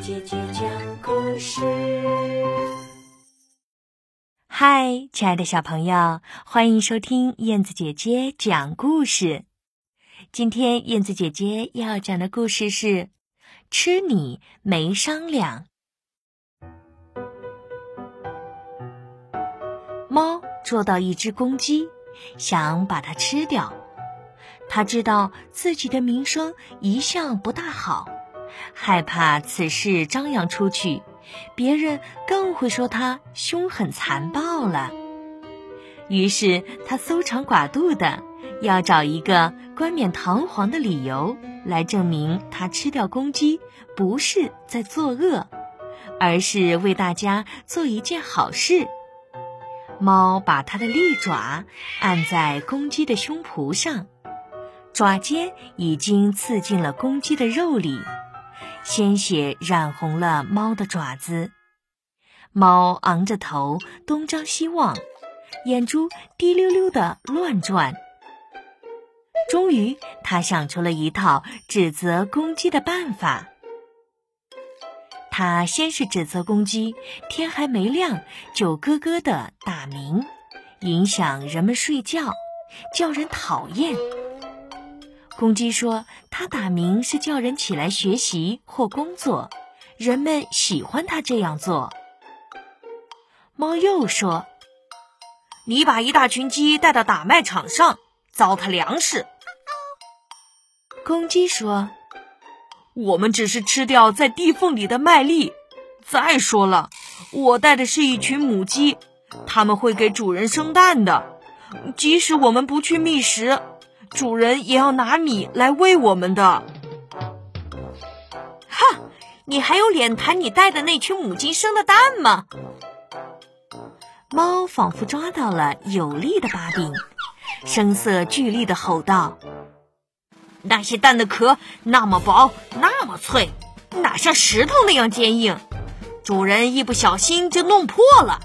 姐姐讲故事。嗨，亲爱的小朋友，欢迎收听燕子姐姐讲故事。今天燕子姐姐要讲的故事是《吃你没商量》。猫捉到一只公鸡，想把它吃掉。它知道自己的名声一向不大好，害怕此事张扬出去，别人更会说他凶狠残暴了。于是他搜肠刮肚的，要找一个冠冕堂皇的理由来证明他吃掉公鸡不是在作恶，而是为大家做一件好事。猫把它的利爪按在公鸡的胸脯上。爪尖已经刺进了公鸡的肉里，鲜血染红了猫的爪子。猫昂着头，东张西望，眼珠滴溜溜的乱转。终于，他想出了一套指责公鸡的办法。他先是指责公鸡天还没亮就咯咯的打鸣，影响人们睡觉，叫人讨厌。公鸡说：“它打鸣是叫人起来学习或工作，人们喜欢它这样做。”猫又说：“你把一大群鸡带到打麦场上，糟蹋粮食。”公鸡说：“我们只是吃掉在地缝里的麦粒。再说了，我带的是一群母鸡，它们会给主人生蛋的，即使我们不去觅食。”主人也要拿米来喂我们的。哈，你还有脸谈你带的那群母鸡生的蛋吗？猫仿佛抓到了有力的把柄，声色俱厉的吼道：“那些蛋的壳那么薄，那么脆，哪像石头那样坚硬？主人一不小心就弄破了，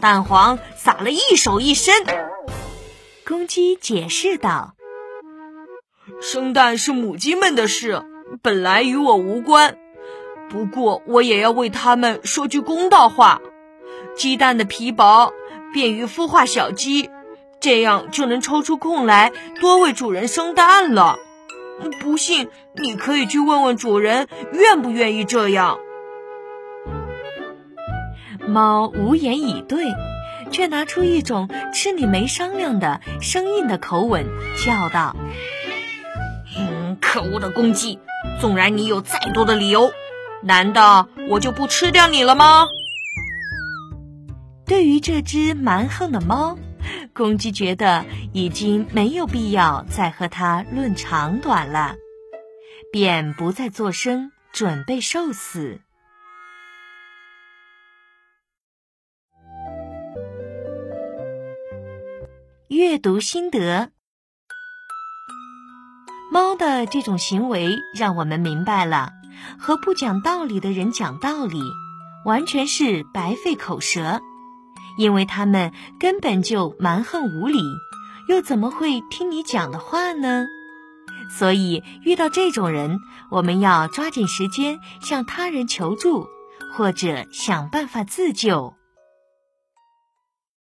蛋黄撒了一手一身。”公鸡解释道。生蛋是母鸡们的事，本来与我无关。不过我也要为它们说句公道话：鸡蛋的皮薄，便于孵化小鸡，这样就能抽出空来多为主人生蛋了。不信，你可以去问问主人愿不愿意这样。猫无言以对，却拿出一种吃你没商量的生硬的口吻，叫道。可恶的公鸡！纵然你有再多的理由，难道我就不吃掉你了吗？对于这只蛮横的猫，公鸡觉得已经没有必要再和它论长短了，便不再作声，准备受死。阅读心得。猫的这种行为让我们明白了，和不讲道理的人讲道理，完全是白费口舌，因为他们根本就蛮横无理，又怎么会听你讲的话呢？所以遇到这种人，我们要抓紧时间向他人求助，或者想办法自救。